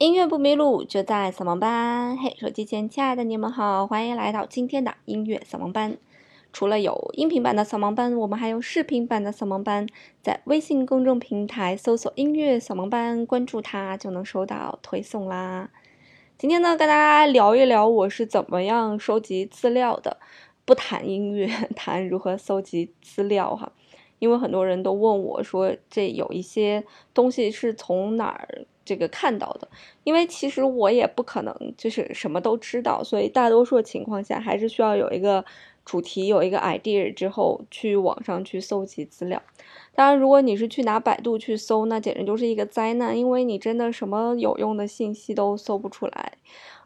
音乐不迷路，就在扫盲班。嘿，手机前亲爱的你们好，欢迎来到今天的音乐扫盲班。除了有音频版的扫盲班，我们还有视频版的扫盲班。在微信公众平台搜索“音乐扫盲班”，关注它就能收到推送啦。今天呢，跟大家聊一聊我是怎么样收集资料的。不谈音乐，谈如何搜集资料哈。因为很多人都问我说，这有一些东西是从哪儿？这个看到的，因为其实我也不可能就是什么都知道，所以大多数情况下还是需要有一个主题，有一个 idea 之后去网上去搜集资料。当然，如果你是去拿百度去搜，那简直就是一个灾难，因为你真的什么有用的信息都搜不出来，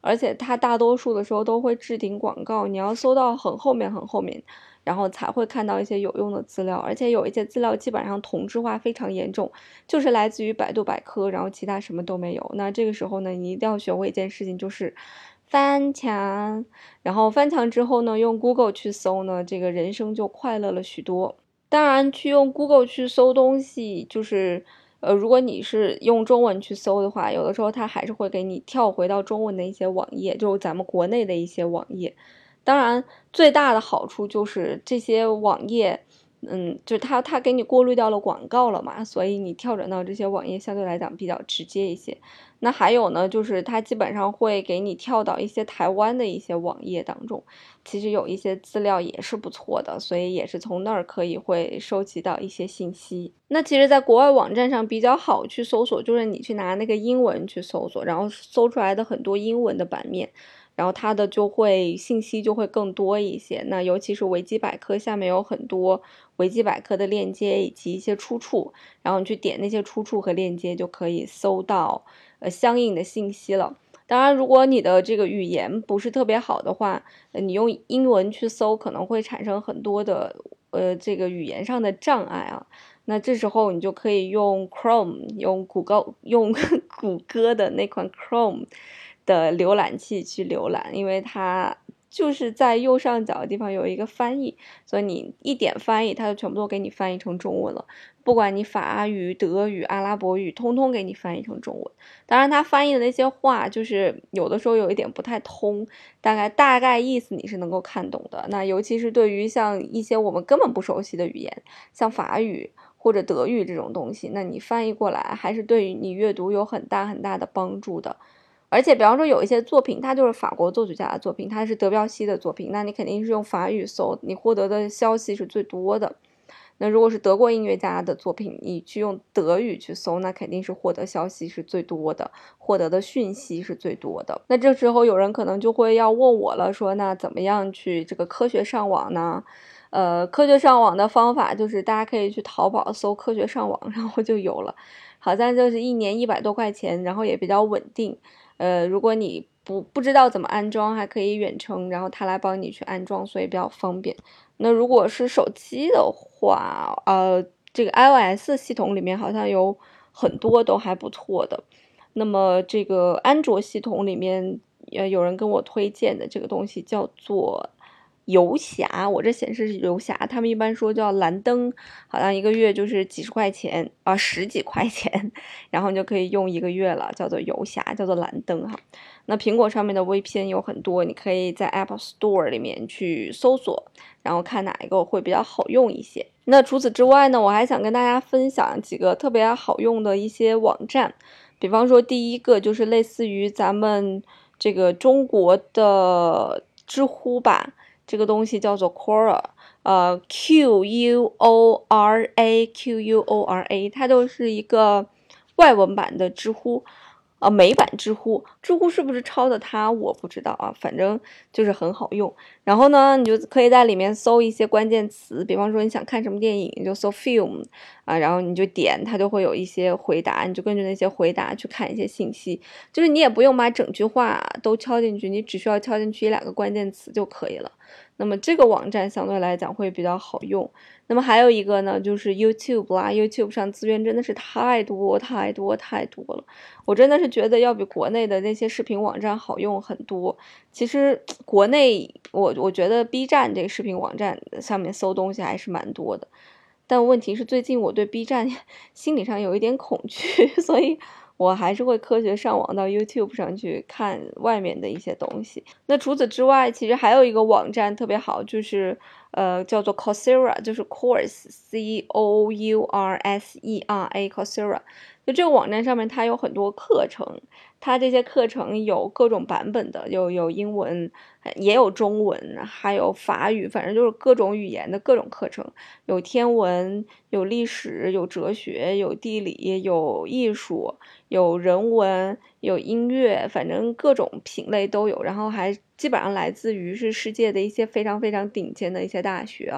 而且它大多数的时候都会置顶广告，你要搜到很后面很后面。然后才会看到一些有用的资料，而且有一些资料基本上同质化非常严重，就是来自于百度百科，然后其他什么都没有。那这个时候呢，你一定要学会一件事情，就是翻墙。然后翻墙之后呢，用 Google 去搜呢，这个人生就快乐了许多。当然，去用 Google 去搜东西，就是呃，如果你是用中文去搜的话，有的时候它还是会给你跳回到中文的一些网页，就是咱们国内的一些网页。当然，最大的好处就是这些网页，嗯，就是它它给你过滤掉了广告了嘛，所以你跳转到这些网页相对来讲比较直接一些。那还有呢，就是它基本上会给你跳到一些台湾的一些网页当中，其实有一些资料也是不错的，所以也是从那儿可以会收集到一些信息。那其实，在国外网站上比较好去搜索，就是你去拿那个英文去搜索，然后搜出来的很多英文的版面。然后它的就会信息就会更多一些，那尤其是维基百科下面有很多维基百科的链接以及一些出处，然后你去点那些出处和链接就可以搜到呃相应的信息了。当然，如果你的这个语言不是特别好的话，你用英文去搜可能会产生很多的呃这个语言上的障碍啊。那这时候你就可以用 Chrome，用谷歌用 谷歌的那款 Chrome。的浏览器去浏览，因为它就是在右上角的地方有一个翻译，所以你一点翻译，它就全部都给你翻译成中文了。不管你法语、德语、阿拉伯语，通通给你翻译成中文。当然，它翻译的那些话，就是有的时候有一点不太通，大概大概意思你是能够看懂的。那尤其是对于像一些我们根本不熟悉的语言，像法语或者德语这种东西，那你翻译过来还是对于你阅读有很大很大的帮助的。而且，比方说有一些作品，它就是法国作曲家的作品，它是德彪西的作品，那你肯定是用法语搜，你获得的消息是最多的。那如果是德国音乐家的作品，你去用德语去搜，那肯定是获得消息是最多的，获得的讯息是最多的。那这时候有人可能就会要问我了，说那怎么样去这个科学上网呢？呃，科学上网的方法就是大家可以去淘宝搜“科学上网”，然后就有了，好像就是一年一百多块钱，然后也比较稳定。呃，如果你不不知道怎么安装，还可以远程，然后他来帮你去安装，所以比较方便。那如果是手机的话，呃，这个 iOS 系统里面好像有很多都还不错的。那么这个安卓系统里面，呃，有人跟我推荐的这个东西叫做。游侠，我这显示是游侠，他们一般说叫蓝灯，好像一个月就是几十块钱啊，十几块钱，然后你就可以用一个月了，叫做游侠，叫做蓝灯哈。那苹果上面的 VPN 有很多，你可以在 Apple Store 里面去搜索，然后看哪一个会比较好用一些。那除此之外呢，我还想跟大家分享几个特别好用的一些网站，比方说第一个就是类似于咱们这个中国的知乎吧。这个东西叫做 Quora，呃，Q U O R A Q U O R A，它就是一个外文版的知乎。啊，美版知乎，知乎是不是抄的它？我不知道啊，反正就是很好用。然后呢，你就可以在里面搜一些关键词，比方说你想看什么电影，你就搜 film 啊，然后你就点，它就会有一些回答，你就根据那些回答去看一些信息。就是你也不用把整句话都敲进去，你只需要敲进去一两个关键词就可以了。那么这个网站相对来讲会比较好用。那么还有一个呢，就是 YouTube 啦，YouTube 上资源真的是太多太多太多了，我真的是觉得要比国内的那些视频网站好用很多。其实国内我我觉得 B 站这个视频网站上面搜东西还是蛮多的，但问题是最近我对 B 站 心理上有一点恐惧，所以我还是会科学上网到 YouTube 上去看外面的一些东西。那除此之外，其实还有一个网站特别好，就是呃叫做 Coursera，就是 Course，C O U R S E R A，Coursera。就这个网站上面，它有很多课程，它这些课程有各种版本的，有有英文，也有中文，还有法语，反正就是各种语言的各种课程，有天文，有历史，有哲学，有地理，有艺术，有人文，有音乐，反正各种品类都有。然后还基本上来自于是世界的一些非常非常顶尖的一些大学，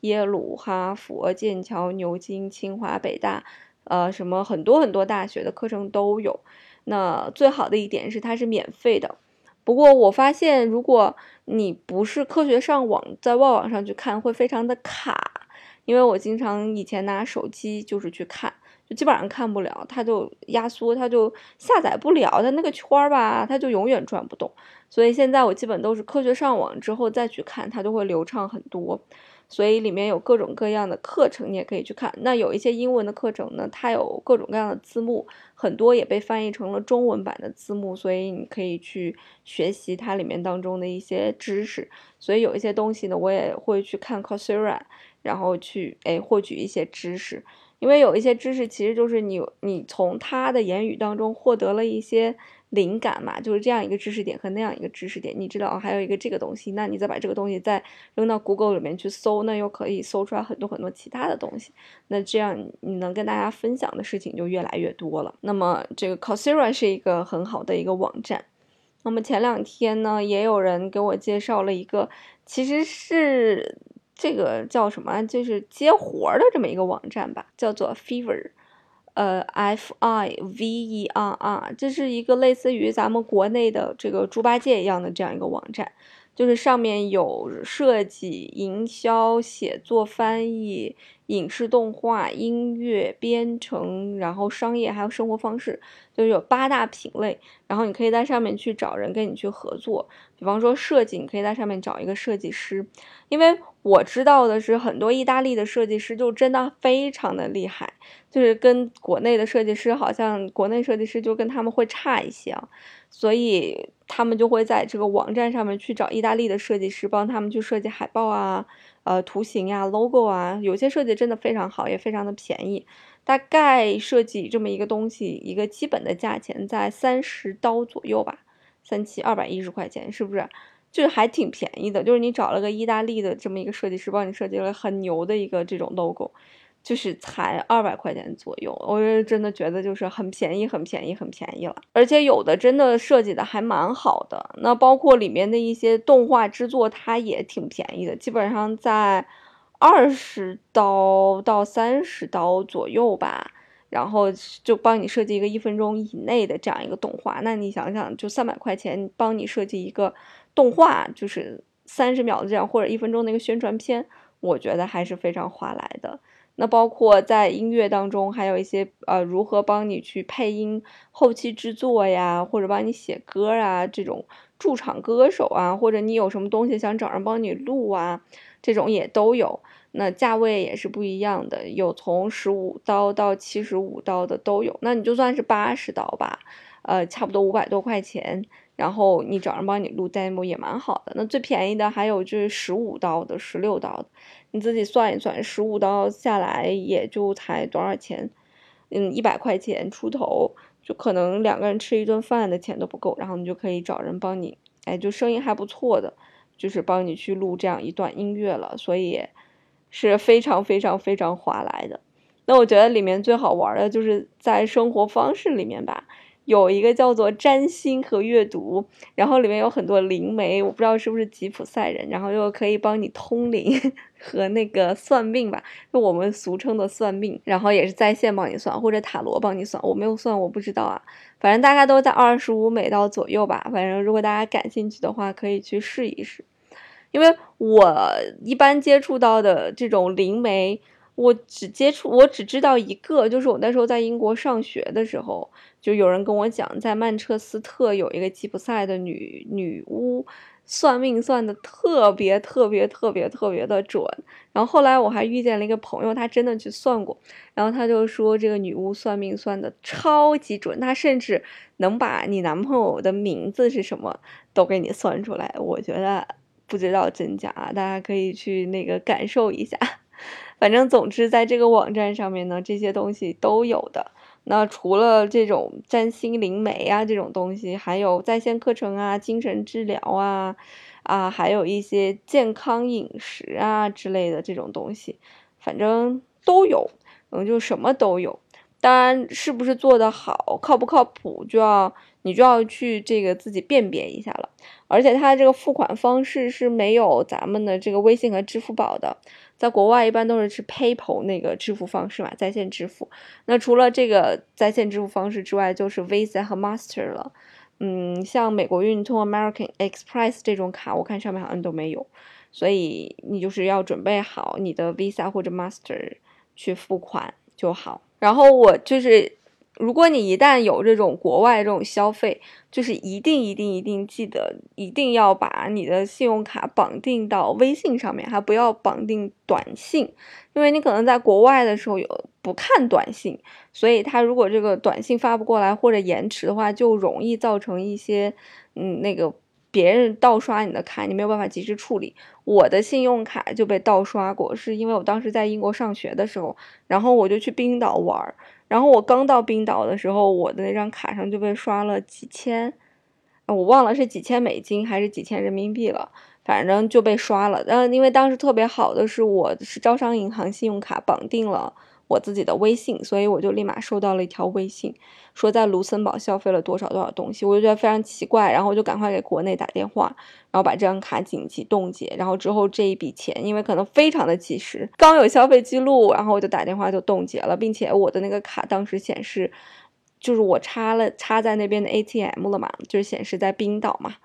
耶鲁、哈佛、剑桥、牛津、清华、北大。呃，什么很多很多大学的课程都有，那最好的一点是它是免费的。不过我发现，如果你不是科学上网，在外网上去看，会非常的卡。因为我经常以前拿手机就是去看，就基本上看不了，它就压缩，它就下载不了，它那个圈儿吧，它就永远转不动。所以现在我基本都是科学上网之后再去看，它就会流畅很多。所以里面有各种各样的课程，你也可以去看。那有一些英文的课程呢，它有各种各样的字幕，很多也被翻译成了中文版的字幕，所以你可以去学习它里面当中的一些知识。所以有一些东西呢，我也会去看 c o s e r a 然后去哎获取一些知识。因为有一些知识其实就是你你从他的言语当中获得了一些。灵感嘛，就是这样一个知识点和那样一个知识点，你知道还有一个这个东西，那你再把这个东西再扔到 Google 里面去搜，那又可以搜出来很多很多其他的东西，那这样你能跟大家分享的事情就越来越多了。那么这个 Coursera 是一个很好的一个网站。那么前两天呢，也有人给我介绍了一个，其实是这个叫什么，就是接活的这么一个网站吧，叫做 Fever。呃，F I V E R R，这是一个类似于咱们国内的这个猪八戒一样的这样一个网站，就是上面有设计、营销、写作、翻译、影视动画、音乐编程，然后商业还有生活方式，就是有八大品类。然后你可以在上面去找人跟你去合作，比方说设计，你可以在上面找一个设计师，因为我知道的是很多意大利的设计师就真的非常的厉害。就是跟国内的设计师好像，国内设计师就跟他们会差一些啊，所以他们就会在这个网站上面去找意大利的设计师，帮他们去设计海报啊、呃图形呀、logo 啊，有些设计真的非常好，也非常的便宜，大概设计这么一个东西，一个基本的价钱在三十刀左右吧，三七二百一十块钱，是不是？就是还挺便宜的，就是你找了个意大利的这么一个设计师，帮你设计了很牛的一个这种 logo。就是才二百块钱左右，我是真的觉得就是很便宜，很便宜，很便宜了。而且有的真的设计的还蛮好的，那包括里面的一些动画制作，它也挺便宜的，基本上在二十刀到三十刀左右吧。然后就帮你设计一个一分钟以内的这样一个动画，那你想想，就三百块钱帮你设计一个动画，就是三十秒的这样或者一分钟的一个宣传片，我觉得还是非常划来的。那包括在音乐当中，还有一些呃，如何帮你去配音、后期制作呀，或者帮你写歌啊，这种驻场歌手啊，或者你有什么东西想找人帮你录啊，这种也都有。那价位也是不一样的，有从十五刀到七十五刀的都有。那你就算是八十刀吧，呃，差不多五百多块钱，然后你找人帮你录 demo 也蛮好的。那最便宜的还有就是十五刀的、十六刀的。你自己算一算，十五刀下来也就才多少钱？嗯，一百块钱出头，就可能两个人吃一顿饭的钱都不够。然后你就可以找人帮你，哎，就声音还不错的，就是帮你去录这样一段音乐了。所以是非常非常非常划来的。那我觉得里面最好玩的就是在生活方式里面吧。有一个叫做占星和阅读，然后里面有很多灵媒，我不知道是不是吉普赛人，然后又可以帮你通灵 和那个算命吧，就我们俗称的算命，然后也是在线帮你算，或者塔罗帮你算，我没有算，我不知道啊，反正大概都在二十五美刀左右吧，反正如果大家感兴趣的话，可以去试一试，因为我一般接触到的这种灵媒。我只接触，我只知道一个，就是我那时候在英国上学的时候，就有人跟我讲，在曼彻斯特有一个吉普赛的女女巫，算命算的特别特别特别特别的准。然后后来我还遇见了一个朋友，他真的去算过，然后他就说这个女巫算命算的超级准，他甚至能把你男朋友的名字是什么都给你算出来。我觉得不知道真假，大家可以去那个感受一下。反正总之，在这个网站上面呢，这些东西都有的。那除了这种占星灵媒啊这种东西，还有在线课程啊、精神治疗啊，啊，还有一些健康饮食啊之类的这种东西，反正都有，嗯，就什么都有。当然是不是做得好，靠不靠谱，就要你就要去这个自己辨别一下了。而且它这个付款方式是没有咱们的这个微信和支付宝的。在国外一般都是是 PayPal 那个支付方式嘛，在线支付。那除了这个在线支付方式之外，就是 Visa 和 Master 了。嗯，像美国运通、American Express 这种卡，我看上面好像都没有。所以你就是要准备好你的 Visa 或者 Master 去付款就好。然后我就是。如果你一旦有这种国外这种消费，就是一定一定一定记得，一定要把你的信用卡绑定到微信上面，还不要绑定短信，因为你可能在国外的时候有不看短信，所以他如果这个短信发不过来或者延迟的话，就容易造成一些嗯那个别人盗刷你的卡，你没有办法及时处理。我的信用卡就被盗刷过，是因为我当时在英国上学的时候，然后我就去冰岛玩。然后我刚到冰岛的时候，我的那张卡上就被刷了几千，我忘了是几千美金还是几千人民币了，反正就被刷了。嗯，因为当时特别好的是我是招商银行信用卡绑定了。我自己的微信，所以我就立马收到了一条微信，说在卢森堡消费了多少多少东西，我就觉得非常奇怪，然后我就赶快给国内打电话，然后把这张卡紧急冻结，然后之后这一笔钱，因为可能非常的及时，刚有消费记录，然后我就打电话就冻结了，并且我的那个卡当时显示，就是我插了插在那边的 ATM 了嘛，就是显示在冰岛嘛。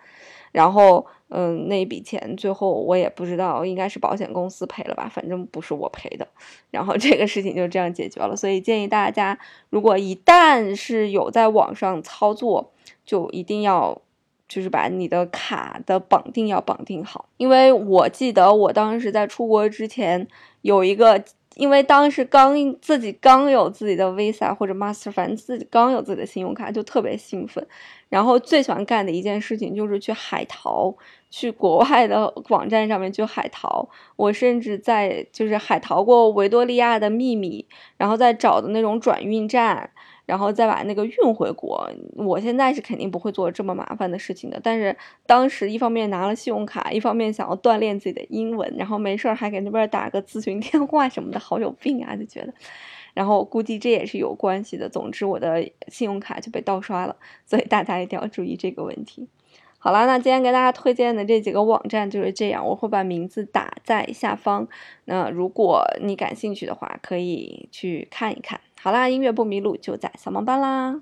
然后，嗯，那笔钱最后我也不知道，应该是保险公司赔了吧，反正不是我赔的。然后这个事情就这样解决了。所以建议大家，如果一旦是有在网上操作，就一定要就是把你的卡的绑定要绑定好。因为我记得我当时在出国之前有一个。因为当时刚自己刚有自己的 Visa 或者 Master，反正自己刚有自己的信用卡，就特别兴奋。然后最喜欢干的一件事情就是去海淘，去国外的网站上面去海淘。我甚至在就是海淘过维多利亚的秘密，然后再找的那种转运站。然后再把那个运回国，我现在是肯定不会做这么麻烦的事情的。但是当时一方面拿了信用卡，一方面想要锻炼自己的英文，然后没事儿还给那边打个咨询电话什么的，好有病啊，就觉得。然后估计这也是有关系的。总之，我的信用卡就被盗刷了，所以大家一定要注意这个问题。好了，那今天给大家推荐的这几个网站就是这样，我会把名字打在下方。那如果你感兴趣的话，可以去看一看。好啦，音乐不迷路就在小盲班啦。